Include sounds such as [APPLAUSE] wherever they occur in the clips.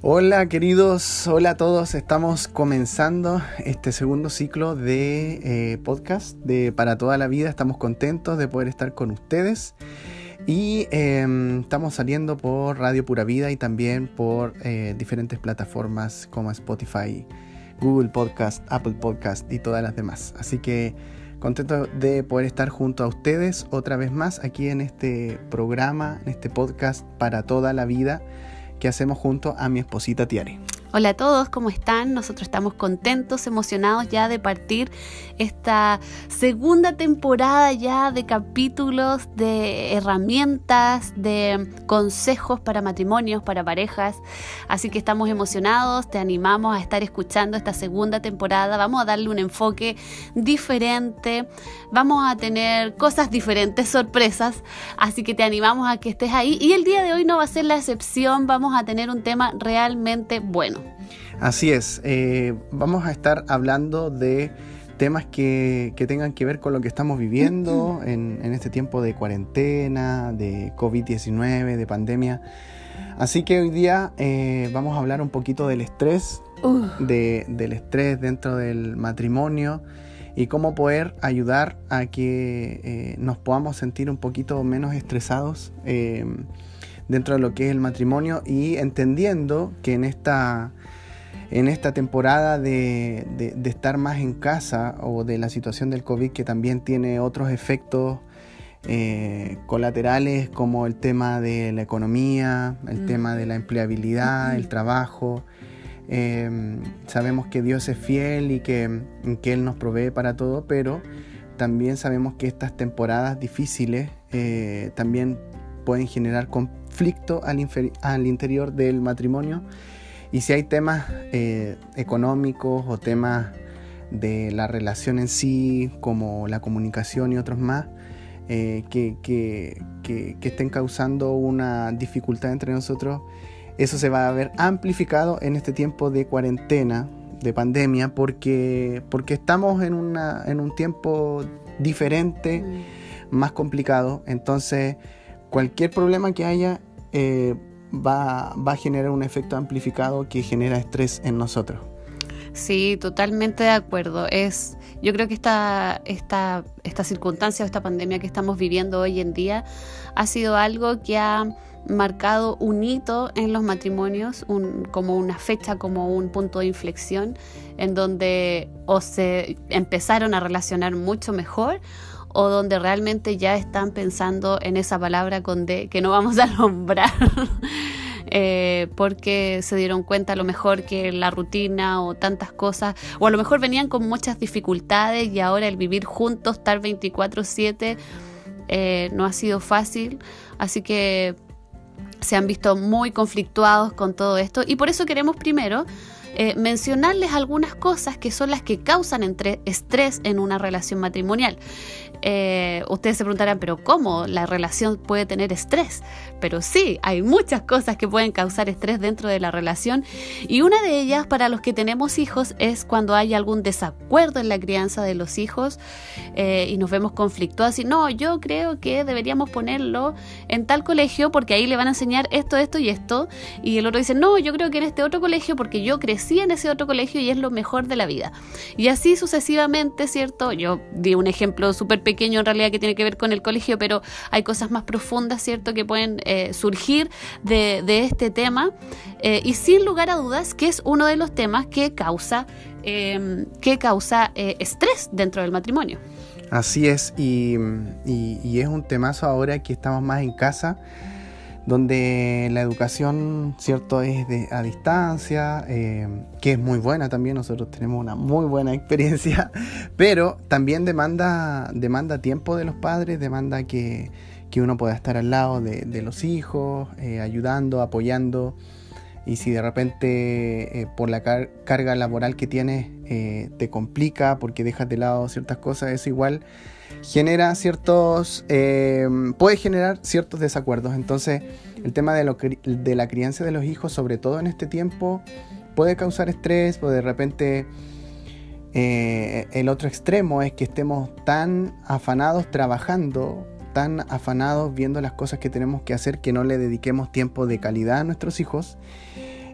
Hola queridos, hola a todos. Estamos comenzando este segundo ciclo de eh, podcast de Para toda la vida. Estamos contentos de poder estar con ustedes y em, estamos saliendo por Radio Pura Vida y también por eh, diferentes plataformas como Spotify, Google Podcast, Apple Podcast y todas las demás. Así que contento de poder estar junto a ustedes otra vez más aquí en este programa, en este podcast Para toda la vida que hacemos junto a mi esposita Tiare. Hola a todos, ¿cómo están? Nosotros estamos contentos, emocionados ya de partir esta segunda temporada ya de capítulos, de herramientas, de consejos para matrimonios, para parejas. Así que estamos emocionados, te animamos a estar escuchando esta segunda temporada. Vamos a darle un enfoque diferente, vamos a tener cosas diferentes, sorpresas. Así que te animamos a que estés ahí. Y el día de hoy no va a ser la excepción, vamos a tener un tema realmente bueno. Así es, eh, vamos a estar hablando de temas que, tengan que ver con lo que estamos viviendo en, este tiempo de cuarentena, de COVID-19, de pandemia. Así que hoy día eh, vamos a hablar un poquito del estrés, del estrés dentro del matrimonio y cómo poder ayudar a que eh, nos podamos sentir un poquito menos estresados dentro de lo que es el matrimonio y entendiendo que en esta en esta temporada de, estar más en casa o de la situación del COVID que también tiene otros efectos eh, colaterales como el tema de la economía, el mm. tema de la empleabilidad, el trabajo. Em, sabemos que Dios es fiel y que, que, Él nos provee para todo, pero también sabemos que estas temporadas difíciles eh, también pueden generar conflicto al, al interior del matrimonio y si hay temas eh, económicos o temas de la relación en sí, como la comunicación y otros más, eh, que, que, estén causando una dificultad entre nosotros, eso se va a ver amplificado en este tiempo de cuarentena, de pandemia, porque, porque estamos en, una, en un tiempo diferente, mm. más complicado. Entonces, cualquier problema que haya, eh, va, va a generar un efecto amplificado que genera estrés en nosotros. Sí, totalmente de acuerdo. Es, yo creo que esta, esta, esta circunstancia, esta pandemia que estamos viviendo hoy en día, ha sido algo que ha marcado un hito en los matrimonios, un, como una fecha, como un punto de inflexión, en donde o se empezaron a relacionar mucho mejor o donde realmente ya están pensando en esa palabra con D que no vamos a [LAUGHS] nombrar. Eh, porque se dieron cuenta a lo mejor que la rutina o tantas cosas, o a lo mejor venían con muchas dificultades y ahora el vivir juntos, estar 24/7, eh, no ha sido fácil, así que se han visto muy conflictuados con todo esto y por eso queremos primero eh, mencionarles algunas cosas que son las que causan entre estrés en una relación matrimonial. Eh, ustedes se preguntarán, pero ¿cómo la relación puede tener estrés? Pero sí, hay muchas cosas que pueden causar estrés dentro de la relación y una de ellas para los que tenemos hijos es cuando hay algún desacuerdo en la crianza de los hijos eh, y nos vemos conflictuados y no, yo creo que deberíamos ponerlo en tal colegio porque ahí le van a enseñar esto, esto y esto y el otro dice, no, yo creo que en este otro colegio porque yo crecí en ese otro colegio y es lo mejor de la vida. Y así sucesivamente, ¿cierto? Yo di un ejemplo súper pequeño en realidad que tiene que ver con el colegio, pero hay cosas más profundas, ¿cierto?, que pueden eh, surgir de, este tema. Eh, y sin lugar a dudas que es uno de los temas que causa, em, que causa eh, estrés dentro del matrimonio. Así es, y, es un temazo ahora que estamos más en casa donde la educación, cierto, es de, a distancia, eh, que es muy buena también, nosotros tenemos una muy buena experiencia, [LAUGHS] pero también demanda, demanda tiempo de los padres, demanda que, uno pueda estar al lado de, los hijos, eh, ayudando, apoyando, y si de repente eh, por la carga laboral que tienes te complica porque dejas de lado ciertas cosas, eso igual genera ciertos, eh, puede generar ciertos desacuerdos. Entonces, el tema de, la crianza de los hijos, sobre todo en este tiempo, puede causar estrés o de repente eh, el otro extremo es que estemos tan afanados trabajando, tan afanados viendo las cosas que tenemos que hacer que no le dediquemos tiempo de calidad a nuestros hijos.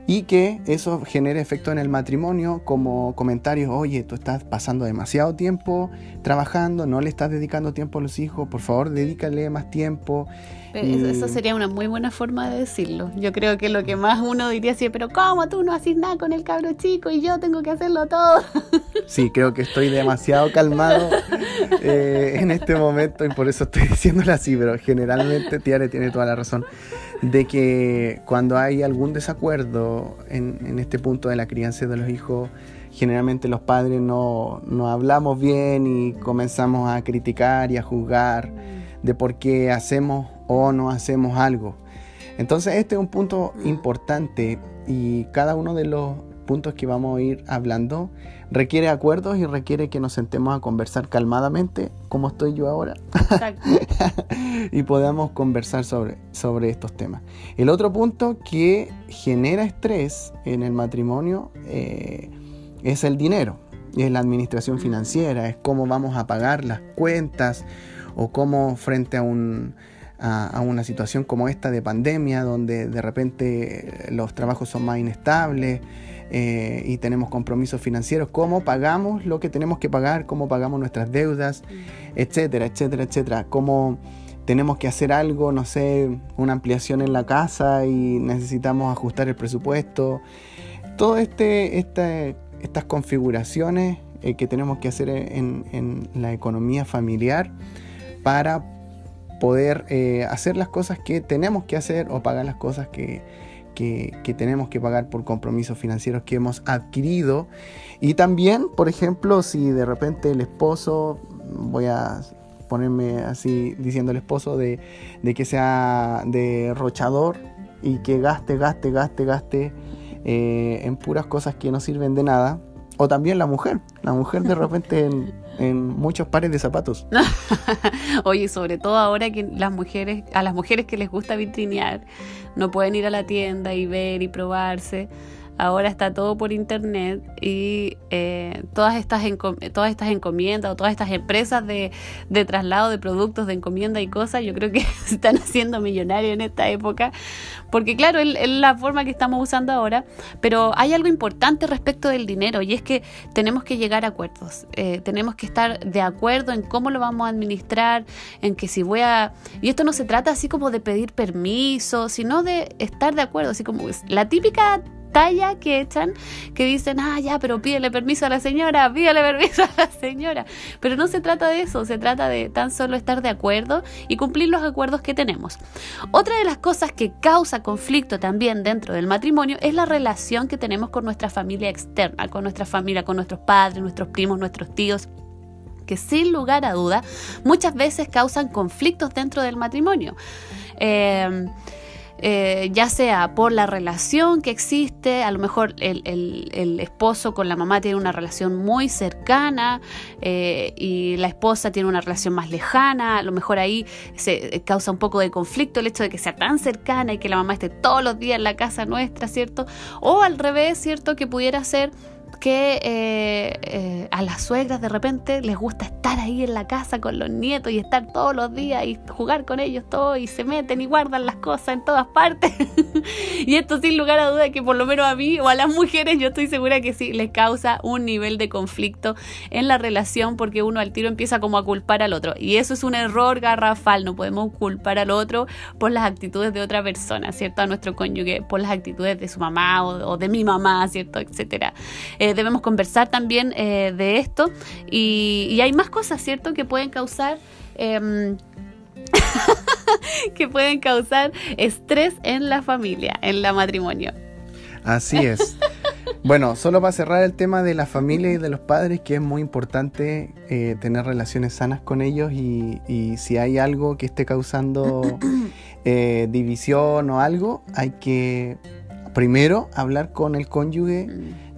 y que eso genere efecto en el matrimonio como comentarios, oye, tú estás pasando demasiado tiempo trabajando, no le estás dedicando tiempo a los hijos, por favor dedícale más tiempo. Eso sería una muy buena forma de decirlo. Yo creo que lo que más uno diría es, pero ¿cómo tú no haces nada con el cabro chico y yo tengo que hacerlo todo? [LAUGHS] Sí, creo que estoy demasiado calmado eh, en este momento y por eso estoy [LAUGHS] diciéndolo así, pero generalmente Tiare tiene toda la razón de que cuando hay algún desacuerdo en, este punto de la crianza de los hijos, generalmente los padres no, no, hablamos bien y comenzamos a criticar y a juzgar de por qué hacemos o no hacemos algo. Entonces este es un punto importante y cada uno de los puntos que vamos a ir hablando requiere acuerdos y requiere que nos sentemos a conversar calmadamente, como estoy yo ahora, [LAUGHS] y podamos conversar sobre, sobre estos temas. El otro punto que genera estrés en el matrimonio eh, es el dinero, es la administración financiera, es cómo vamos a pagar las cuentas o cómo frente a un a, una situación como esta de pandemia, donde de repente los trabajos son más inestables, eh, y tenemos compromisos financieros, cómo pagamos lo que tenemos que pagar, cómo pagamos nuestras deudas, etcétera, etcétera, etcétera, cómo tenemos que hacer algo, no sé, una ampliación en la casa y necesitamos ajustar el presupuesto. Todo este, estas configuraciones eh, que tenemos que hacer en, la economía familiar para poder eh, hacer las cosas que tenemos que hacer o pagar las cosas que, que, tenemos que pagar por compromisos financieros que hemos adquirido. Y también, por ejemplo, si de repente el esposo, voy a ponerme así diciendo el esposo, de, que sea derrochador y que gaste, gaste, gaste, gaste eh, en puras cosas que no sirven de nada. O también la mujer, la mujer de repente en, en muchos pares de zapatos. [LAUGHS] Oye, sobre todo ahora que las mujeres, a las mujeres que les gusta vitrinear, no pueden ir a la tienda y ver y probarse. Ahora está todo por internet y eh, todas, estas todas estas encomiendas o todas estas empresas de, de, traslado de productos de encomienda y cosas, yo creo que [LAUGHS] están haciendo millonarios en esta época, porque claro, es, la forma que estamos usando ahora, pero hay algo importante respecto del dinero y es que tenemos que llegar a acuerdos, eh, tenemos que estar de acuerdo en cómo lo vamos a administrar, en que si voy a... Y esto no se trata así como de pedir permiso, sino de estar de acuerdo, así como la típica talla que echan que dicen, ah, ya, pero pídele permiso a la señora, pídele permiso a la señora. Pero no se trata de eso, se trata de tan solo estar de acuerdo y cumplir los acuerdos que tenemos. Otra de las cosas que causa conflicto también dentro del matrimonio es la relación que tenemos con nuestra familia externa, con nuestra familia, con nuestros padres, nuestros primos, nuestros tíos que sin lugar a duda muchas veces causan conflictos dentro del matrimonio. Eh, eh, ya sea por la relación que existe, a lo mejor el, esposo con la mamá tiene una relación muy cercana eh, y la esposa tiene una relación más lejana, a lo mejor ahí se causa un poco de conflicto el hecho de que sea tan cercana y que la mamá esté todos los días en la casa nuestra, ¿cierto? O al revés, ¿cierto? Que pudiera ser que eh, eh, a las suegras de repente les gusta estar ahí en la casa con los nietos y estar todos los días y jugar con ellos todos y se meten y guardan las cosas en todas partes. [LAUGHS] y esto sin lugar a duda que por lo menos a mí o a las mujeres yo estoy segura que sí les causa un nivel de conflicto en la relación porque uno al tiro empieza como a culpar al otro. Y eso es un error garrafal, no podemos culpar al otro por las actitudes de otra persona, ¿cierto? A nuestro cónyuge, por las actitudes de su mamá o, de mi mamá, ¿cierto? Etcétera. Eh, debemos conversar también eh, de esto y, hay más cosas, ¿cierto?, que pueden causar... Em, [LAUGHS] que pueden causar estrés en la familia, en la matrimonio. Así es. [LAUGHS] Bueno, solo para cerrar el tema de la familia y de los padres, que es muy importante eh, tener relaciones sanas con ellos y, si hay algo que esté causando [COUGHS] eh, división o algo, hay que primero hablar con el cónyuge.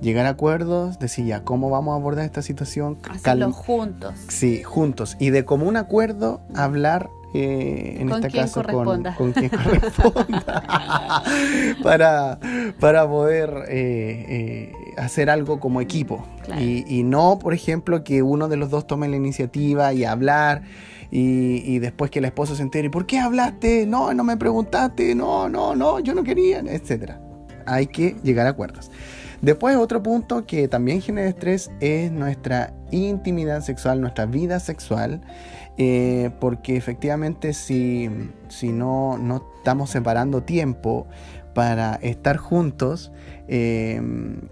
Llegar a acuerdos, decir ya cómo vamos a abordar esta situación. Hacerlo juntos. Sí, juntos. Y de común acuerdo hablar eh, en este caso con, con, quien corresponda [LAUGHS] para, para poder eh, eh, hacer algo como equipo y, no por ejemplo que uno de los dos tome la iniciativa y hablar y, y, después que el esposo se entere ¿por qué hablaste? no, no me preguntaste no, no, no, yo no quería etcétera hay que llegar a acuerdos. Después otro punto que también genera estrés es nuestra intimidad sexual, nuestra vida sexual, eh, porque efectivamente si, si no, no estamos separando tiempo para estar juntos, eh,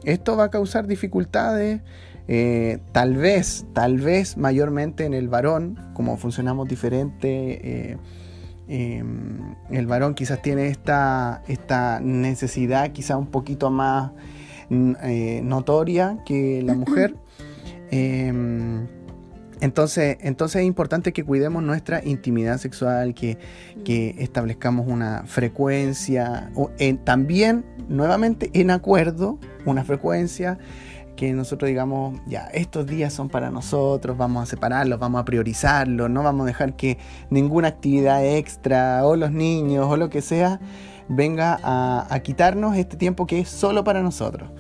esto va a causar dificultades. Eh, tal vez, tal vez mayormente en el varón, como funcionamos diferente, el varón quizás tiene esta, esta necesidad quizás un poquito más eh, notoria que la mujer. Em, entonces, entonces es importante que cuidemos nuestra intimidad sexual, que, establezcamos una frecuencia, o también nuevamente en acuerdo, una frecuencia que nosotros digamos, ya, estos días son para nosotros, vamos a separarlos, vamos a priorizarlos, no vamos a dejar que ninguna actividad extra o los niños o lo que sea venga a, quitarnos este tiempo que es solo para nosotros.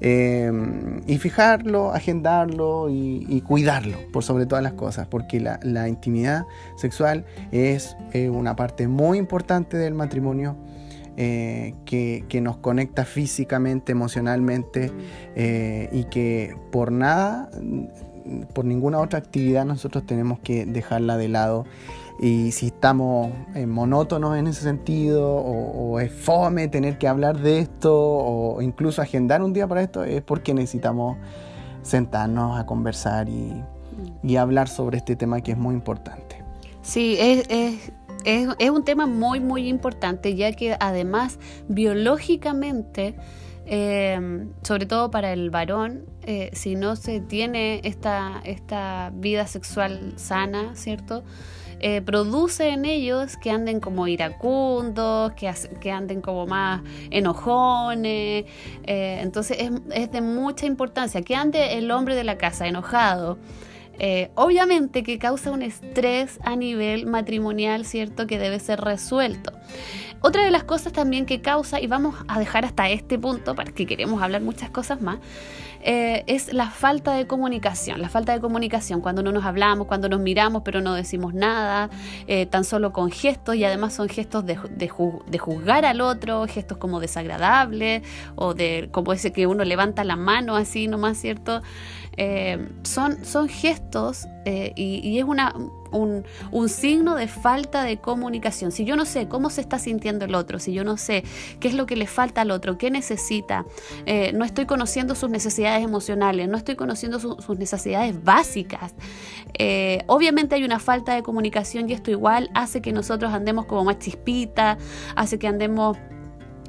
Em, y fijarlo, agendarlo y, cuidarlo por sobre todas las cosas, porque la, intimidad sexual es una parte muy importante del matrimonio. Eh, que, nos conecta físicamente, emocionalmente eh, y que por nada, por ninguna otra actividad nosotros tenemos que dejarla de lado y si estamos eh, monótonos en ese sentido o, es fome tener que hablar de esto o incluso agendar un día para esto, es porque necesitamos sentarnos a conversar y, y hablar sobre este tema que es muy importante. Sí, es, es, es, es un tema muy, muy importante, ya que además biológicamente... Eh, sobre todo para el varón, eh, si no se tiene esta, esta vida sexual sana, ¿cierto? Eh, produce en ellos que anden como iracundos, que, que anden como más enojones. Eh, entonces es, es, de mucha importancia que ande el hombre de la casa enojado. Eh, obviamente que causa un estrés a nivel matrimonial, ¿cierto? Que debe ser resuelto. Otra de las cosas también que causa, y vamos a dejar hasta este punto, para que queremos hablar muchas cosas más, eh, es la falta de comunicación. La falta de comunicación, cuando no nos hablamos, cuando nos miramos pero no decimos nada, eh, tan solo con gestos y además son gestos de, de, juzgar al otro, gestos como desagradables o de como ese que uno levanta la mano así nomás, ¿cierto? Eh, son, son gestos eh, y, es una, un, signo de falta de comunicación. Si yo no sé cómo se está sintiendo el otro, si yo no sé qué es lo que le falta al otro, qué necesita, eh, no estoy conociendo sus necesidades emocionales, no estoy conociendo sus necesidades básicas, obviamente hay una falta de comunicación y esto igual hace que nosotros andemos como más chispita, hace que andemos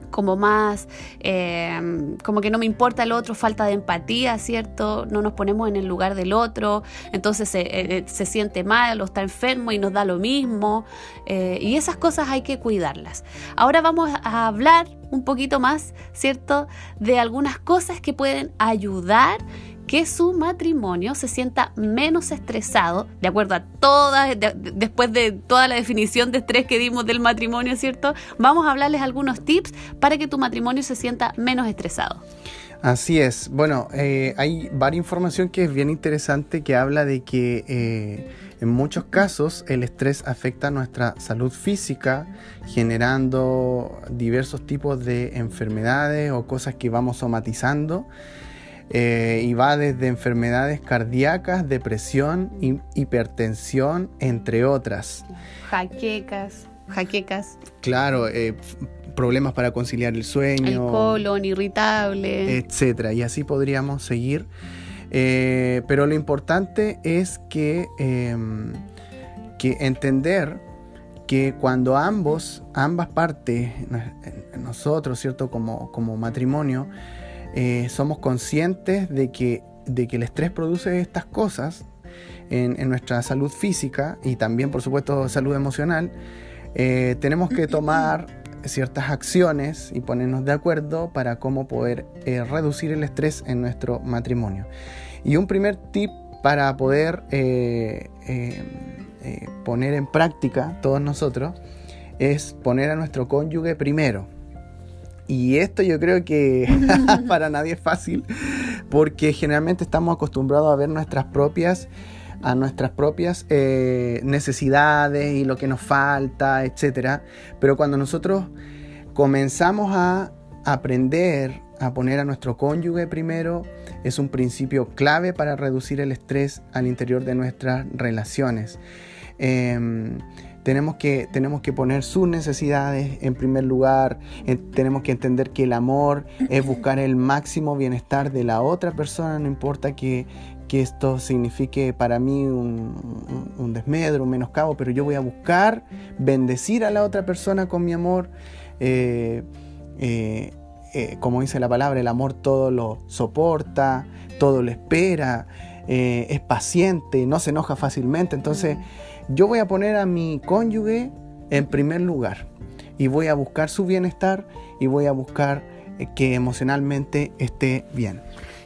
como más, eh, como que no me importa el otro, falta de empatía, ¿cierto? No nos ponemos en el lugar del otro, entonces se, eh, eh, siente mal o está enfermo y nos da lo mismo. y esas cosas hay que cuidarlas. Ahora vamos a hablar un poquito más, ¿cierto? De algunas cosas que pueden ayudar que su matrimonio se sienta menos estresado, de acuerdo a toda, después de toda la definición de estrés que dimos del matrimonio, ¿cierto? Vamos a hablarles algunos tips para que tu matrimonio se sienta menos estresado. Así es. Bueno, eh, hay varias información que es bien interesante que habla de que eh, en muchos casos el estrés afecta nuestra salud física, generando diversos tipos de enfermedades o cosas que vamos somatizando. Eh, y va desde enfermedades cardíacas, depresión, hipertensión, entre otras. Jaquecas, jaquecas. Claro, eh, problemas para conciliar el sueño. El colon irritable. Etcétera. Y así podríamos seguir. Eh, pero lo importante es que, em, que entender que cuando ambos, ambas partes, nosotros, ¿cierto? Como, como matrimonio, eh, somos conscientes de que, de que el estrés produce estas cosas en, nuestra salud física y también, por supuesto, salud emocional, eh, tenemos que tomar ciertas acciones y ponernos de acuerdo para cómo poder eh, reducir el estrés en nuestro matrimonio. Y un primer tip para poder poner en práctica todos nosotros es poner a nuestro cónyuge primero. Y esto yo creo que [LAUGHS] para nadie es fácil, porque generalmente estamos acostumbrados a ver nuestras propias a nuestras propias eh, necesidades y lo que nos falta, etc. Pero cuando nosotros comenzamos a, aprender a poner a nuestro cónyuge primero es un principio clave para reducir el estrés al interior de nuestras relaciones. Em, tenemos que, tenemos que poner sus necesidades en primer lugar, tenemos que entender que el amor es [LAUGHS] buscar el máximo bienestar de la otra persona, no importa que, esto signifique para mí un, desmedro, un menoscabo, pero yo voy a buscar bendecir a la otra persona con mi amor. Eh, eh, eh, como dice la palabra, el amor todo lo soporta, todo lo espera, es paciente, no se enoja fácilmente. Entonces, yo voy a poner a mi cónyuge en primer lugar y voy a buscar su bienestar y voy a buscar eh, que emocionalmente esté bien.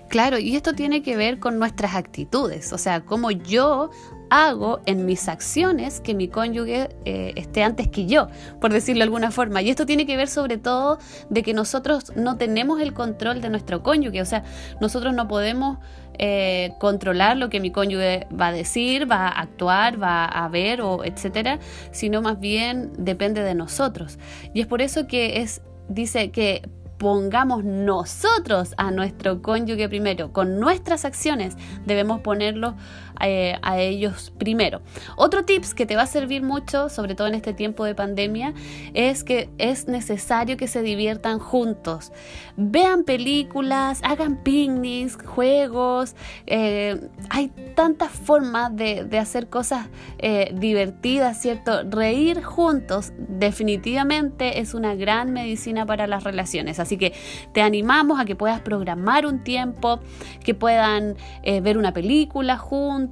Claro, y esto tiene que ver con nuestras actitudes, o sea, cómo yo hago en mis acciones que mi cónyuge eh, esté antes que yo, por decirlo de alguna forma. Y esto tiene que ver sobre todo de que nosotros no tenemos el control de nuestro cónyuge, o sea, nosotros no podemos eh, controlar lo que mi cónyuge va a decir, va a actuar, va a ver o etcétera, sino más bien depende de nosotros. Y es por eso que es dice que pongamos nosotros a nuestro cónyuge primero, con nuestras acciones debemos ponerlo eh, a ellos primero. Otro tips que te va a servir mucho, sobre todo en este tiempo de pandemia, es que es necesario que se diviertan juntos. Vean películas, hagan picnics, juegos. Eh, hay tantas formas de, hacer cosas eh, divertidas, ¿cierto? Reír juntos definitivamente es una gran medicina para las relaciones. Así que te animamos a que puedas programar un tiempo, que puedan ver una película juntos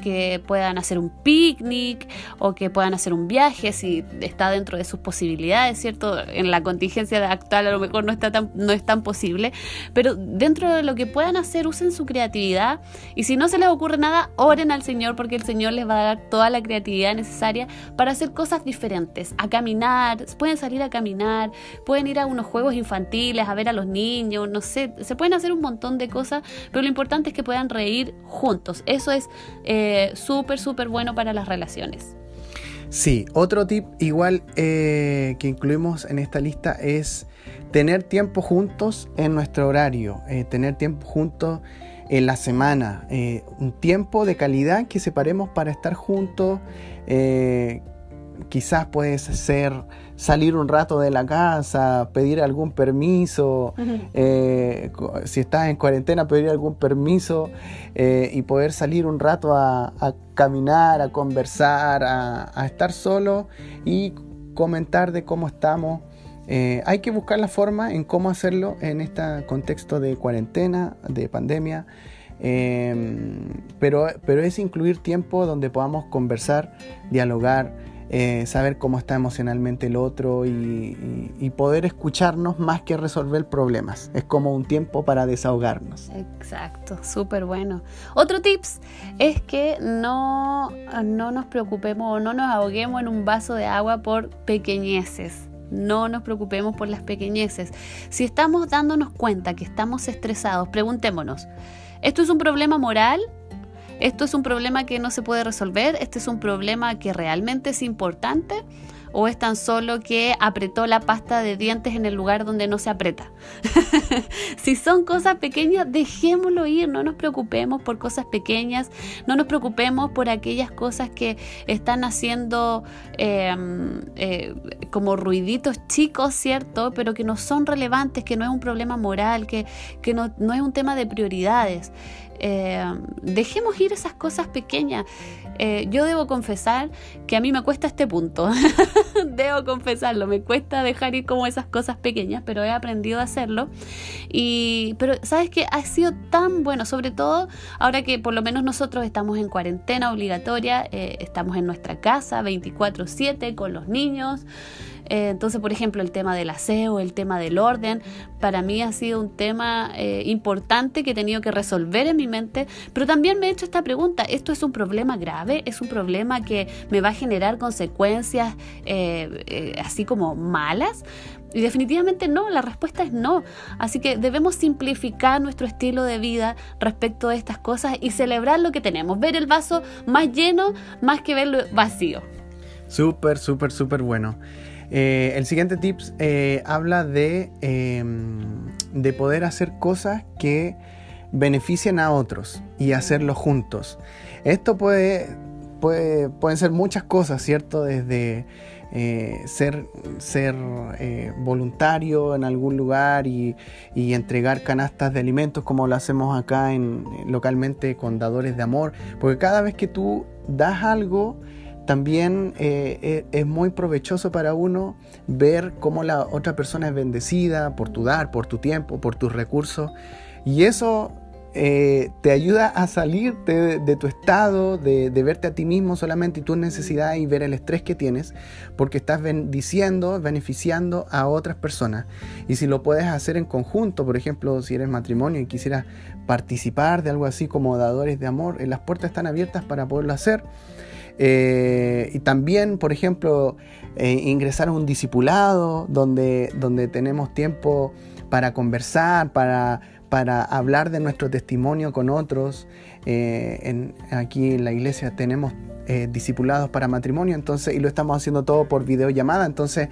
que puedan hacer un picnic o que puedan hacer un viaje si está dentro de sus posibilidades, ¿cierto? En la contingencia actual a lo mejor no, está tan, no es tan posible, pero dentro de lo que puedan hacer, usen su creatividad y si no se les ocurre nada, oren al Señor porque el Señor les va a dar toda la creatividad necesaria para hacer cosas diferentes, a caminar, pueden salir a caminar, pueden ir a unos juegos infantiles, a ver a los niños, no sé, se pueden hacer un montón de cosas, pero lo importante es que puedan reír juntos. Eso es eh, súper, súper bueno para las relaciones. Sí, otro tip igual eh, que incluimos en esta lista es tener tiempo juntos en nuestro horario, eh, tener tiempo juntos en la semana, un tiempo de calidad que separemos para estar juntos, quizás puede ser salir un rato de la casa, pedir algún permiso, eh, si estás en cuarentena, pedir algún permiso eh, y poder salir un rato a, caminar, a conversar, a, estar solo y comentar de cómo estamos. Eh, hay que buscar la forma en cómo hacerlo en este contexto de cuarentena, de pandemia. pero, pero es incluir tiempo donde podamos conversar, dialogar, eh, saber cómo está emocionalmente el otro y, poder escucharnos más que resolver problemas. Es como un tiempo para desahogarnos. Exacto, súper bueno. Otro tips es que no, no nos preocupemos o no nos ahoguemos en un vaso de agua por pequeñeces. No nos preocupemos por las pequeñeces. Si estamos dándonos cuenta que estamos estresados, preguntémonos, ¿esto es un problema moral ¿Esto es un problema que no se puede resolver? ¿Este es un problema que realmente es importante? ¿O es tan solo que apretó la pasta de dientes en el lugar donde no se aprieta? [LAUGHS] si son cosas pequeñas, dejémoslo ir, no nos preocupemos por cosas pequeñas, no nos preocupemos por aquellas cosas que están haciendo em, eh, como ruiditos chicos, ¿cierto? Pero que no son relevantes, que no es un problema moral, que, no, no es un tema de prioridades. Eh, dejemos ir esas cosas pequeñas. Eh, yo debo confesar que a mí me cuesta este punto. [LAUGHS] debo confesarlo, me cuesta dejar ir como esas cosas pequeñas, pero he aprendido a hacerlo. Y, pero sabes que ha sido tan bueno, sobre todo ahora que por lo menos nosotros estamos en cuarentena obligatoria, eh, estamos en nuestra casa 24/7 con los niños. Eh, entonces, por ejemplo, el tema del aseo, el tema del orden, para mí ha sido un tema importante que he tenido que resolver en mi mente, pero también me he hecho esta pregunta, ¿esto es un problema grave? ¿Es un problema que me va a generar consecuencias eh, así como malas? Y definitivamente no, la respuesta es no. Así que debemos simplificar nuestro estilo de vida respecto a estas cosas y celebrar lo que tenemos, ver el vaso más lleno más que verlo vacío. Súper, súper, súper bueno. Eh, el siguiente tips eh, habla de, em, de poder hacer cosas que beneficien a otros y hacerlo juntos. Esto puede, puede pueden ser muchas cosas, ¿cierto? Desde eh, ser, ser voluntario en algún lugar y, y, entregar canastas de alimentos como lo hacemos acá en, localmente con dadores de amor, porque cada vez que tú das algo, también eh, eh, es muy provechoso para uno ver cómo la otra persona es bendecida por tu dar, por tu tiempo, por tus recursos. Y eso eh, te ayuda a salirte de, tu estado, de, verte a ti mismo solamente y tus necesidades y ver el estrés que tienes, porque estás bendiciendo, beneficiando a otras personas. Y si lo puedes hacer en conjunto, por ejemplo, si eres matrimonio y quisieras participar de algo así como dadores de amor, las puertas están abiertas para poderlo hacer. Eh, y también, por ejemplo, eh, ingresar a un discipulado donde, donde tenemos tiempo para conversar, para, para hablar de nuestro testimonio con otros. Eh, aquí en la iglesia tenemos eh, discipulados para matrimonio, entonces, y lo estamos haciendo todo por videollamada, entonces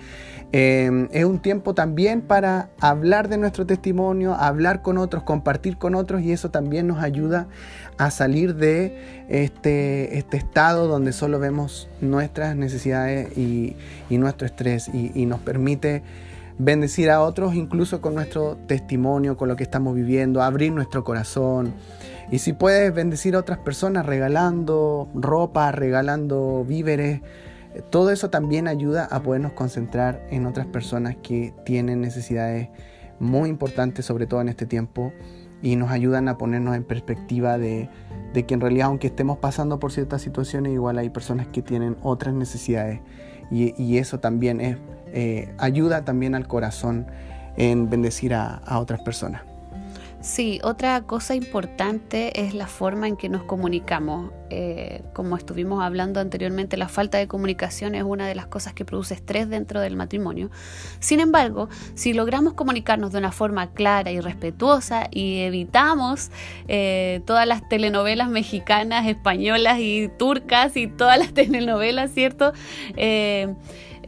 em, es un tiempo también para hablar de nuestro testimonio, hablar con otros, compartir con otros, y eso también nos ayuda a salir de este, este estado donde solo vemos nuestras necesidades y, nuestro estrés, y nos permite bendecir a otros incluso con nuestro testimonio, con lo que estamos viviendo, abrir nuestro corazón. Y si puedes bendecir a otras personas regalando ropa, regalando víveres, todo eso también ayuda a podernos concentrar en otras personas que tienen necesidades muy importantes, sobre todo en este tiempo, y nos ayudan a ponernos en perspectiva de, que en realidad aunque estemos pasando por ciertas situaciones, igual hay personas que tienen otras necesidades. Y, eso también es, eh, ayuda también al corazón en bendecir a otras personas. Sí, otra cosa importante es la forma en que nos comunicamos. Eh, como estuvimos hablando anteriormente, la falta de comunicación es una de las cosas que produce estrés dentro del matrimonio. Sin embargo, si logramos comunicarnos de una forma clara y respetuosa y evitamos eh, todas las telenovelas mexicanas, españolas y turcas y todas las [LAUGHS] telenovelas, ¿cierto?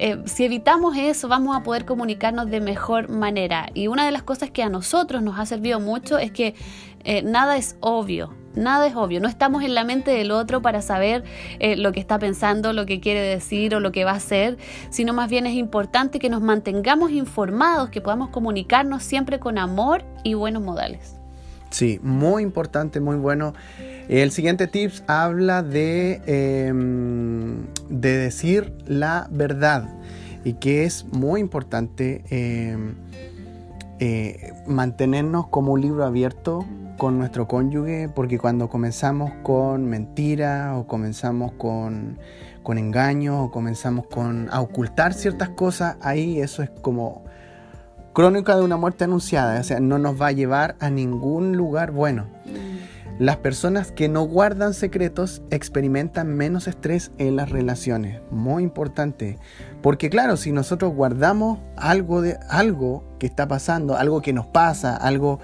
Eh, si evitamos eso, vamos a poder comunicarnos de mejor manera. Y una de las cosas que a nosotros nos ha servido mucho es que eh, nada es obvio. Nada es obvio, no estamos en la mente del otro para saber eh, lo que está pensando, lo que quiere decir o lo que va a hacer, sino más bien es importante que nos mantengamos informados, que podamos comunicarnos siempre con amor y buenos modales. Sí, muy importante, muy bueno. El siguiente tips habla de, em, de decir la verdad y que es muy importante em, eh, mantenernos como un libro abierto con nuestro cónyuge, porque cuando comenzamos con mentira o comenzamos con, con engaños o comenzamos con a ocultar ciertas cosas, ahí eso es como crónica de una muerte anunciada, o sea, no nos va a llevar a ningún lugar bueno. Las personas que no guardan secretos experimentan menos estrés en las relaciones. Muy importante. Porque claro, si nosotros guardamos algo de algo que está pasando, algo que nos pasa, algo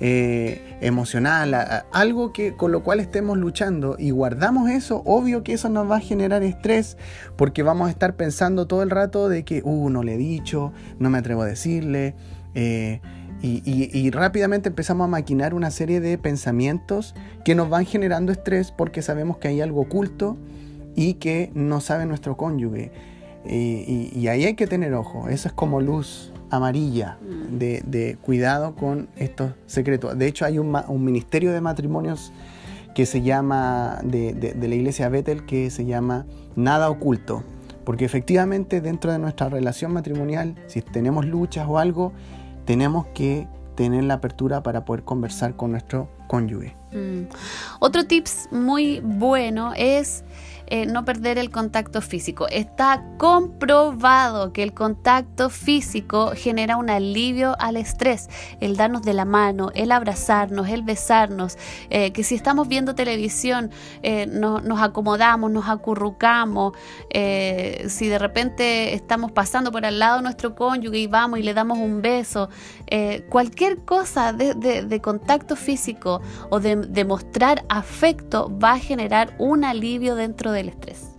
eh, emocional, algo que con lo cual estemos luchando y guardamos eso, obvio que eso nos va a generar estrés porque vamos a estar pensando todo el rato de que, uh, no le he dicho, no me atrevo a decirle. Eh, y, rápidamente empezamos a maquinar una serie de pensamientos que nos van generando estrés porque sabemos que hay algo oculto y que no sabe nuestro cónyuge. y, ahí hay que tener ojo, eso es como luz amarilla mm. de, cuidado con estos secretos. De hecho hay un, ministerio de matrimonios que se llama, de, de la iglesia Bethel, que se llama Nada Oculto. Porque efectivamente dentro de nuestra relación matrimonial, si tenemos luchas o algo, tenemos que tener la apertura para poder conversar con nuestro cónyuge. Mm. Otro tips muy bueno es eh, no perder el contacto físico. Está comprobado que el contacto físico genera un alivio al estrés, el darnos de la mano, el abrazarnos, el besarnos, eh, que si estamos viendo televisión eh, nos acomodamos, nos acurrucamos, si de repente estamos pasando por al lado de nuestro cónyuge y vamos y le damos un beso, cualquier cosa de, contacto físico o de, de mostrar afecto va a generar un alivio dentro de estrés.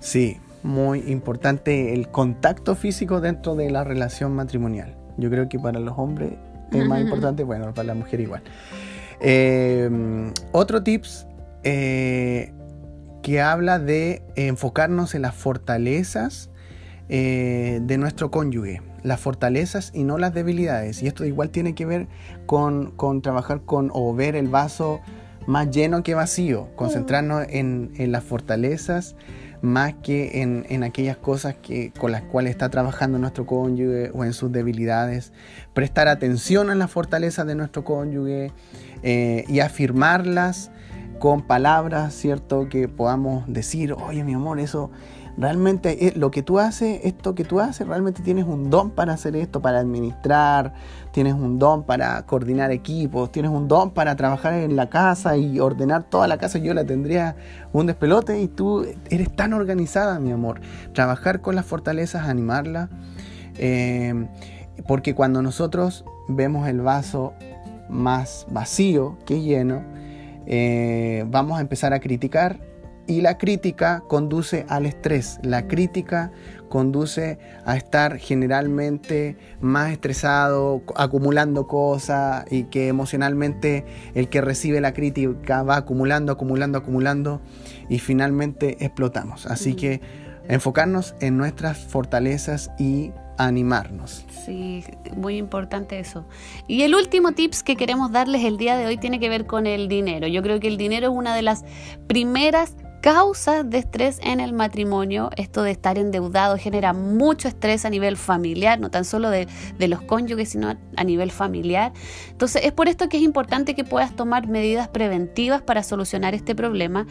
Sí, muy importante el contacto físico dentro de la relación matrimonial. Yo creo que para los hombres es más importante, bueno, para la mujer igual. Eh, otro tips eh, que habla de enfocarnos en las fortalezas eh, de nuestro cónyuge, las fortalezas y no las debilidades. Y esto igual tiene que ver con, con trabajar con o ver el vaso más lleno que vacío, concentrarnos en, las fortalezas más que en, aquellas cosas que, con las cuales está trabajando nuestro cónyuge o en sus debilidades. Prestar atención a las fortalezas de nuestro cónyuge eh, y afirmarlas con palabras, ¿cierto? Que podamos decir, oye mi amor, eso realmente lo que tú haces, esto que tú haces, realmente tienes un don para hacer esto, para administrar, tienes un don para coordinar equipos, tienes un don para trabajar en la casa y ordenar toda la casa. Yo la tendría un despelote y tú eres tan organizada, mi amor. Trabajar con las fortalezas, animarla, eh, porque cuando nosotros vemos el vaso más vacío que lleno, eh, vamos a empezar a criticar y la crítica conduce al estrés. La crítica conduce a estar generalmente más estresado, acumulando cosas y que emocionalmente el que recibe la crítica va acumulando, acumulando, acumulando y finalmente explotamos. Así que enfocarnos en nuestras fortalezas y animarnos. Sí, muy importante eso. Y el último tips que queremos darles el día de hoy tiene que ver con el dinero. Yo creo que el dinero es una de las primeras causas de estrés en el matrimonio. Esto de estar endeudado genera mucho estrés a nivel familiar, no tan solo de, los cónyuges, sino a, nivel familiar. Entonces es por esto que es importante que puedas tomar medidas preventivas para solucionar este problema.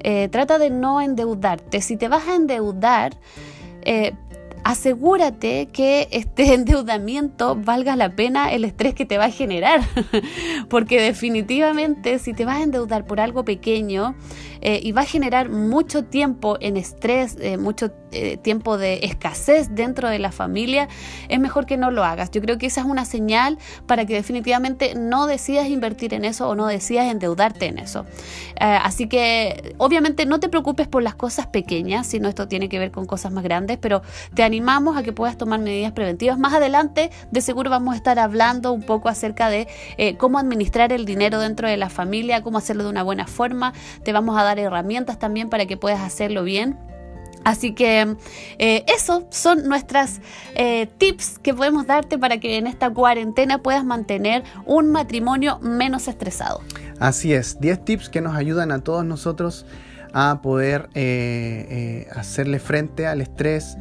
Eh, trata de no endeudarte. Si te vas a endeudar, eh, asegúrate que este [LAUGHS] endeudamiento valga la pena el estrés que te va a generar. [LAUGHS] Porque definitivamente si te vas a endeudar por algo pequeño eh, y va a generar mucho tiempo en estrés, eh, mucho eh, tiempo de escasez dentro de la familia, es mejor que no lo hagas. Yo creo que esa es una señal para que definitivamente no decidas invertir en eso o no decidas endeudarte en eso. así que obviamente no te preocupes por las cosas pequeñas, sino esto tiene que ver con cosas más grandes, pero te animamos a que puedas tomar medidas preventivas. Más adelante, de seguro vamos a estar hablando un poco acerca de eh, cómo administrar el dinero dentro de la familia, cómo hacerlo de una buena forma. Te vamos a dar herramientas también para que puedas hacerlo bien. Así que eh, eso son nuestras eh, tips que podemos darte para que en esta cuarentena puedas mantener un matrimonio menos estresado. Así es, 10 tips que nos ayudan a todos nosotros a poder hacerle frente al estrés,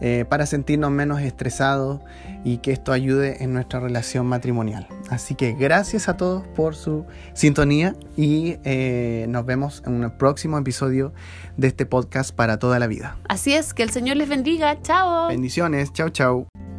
eh, para sentirnos menos estresados y que esto ayude en nuestra relación matrimonial. Así que gracias a todos por su sintonía y eh, nos vemos en un próximo episodio de este podcast para toda la vida. Así es, que el Señor les bendiga. Chao. Bendiciones. Chao, chao.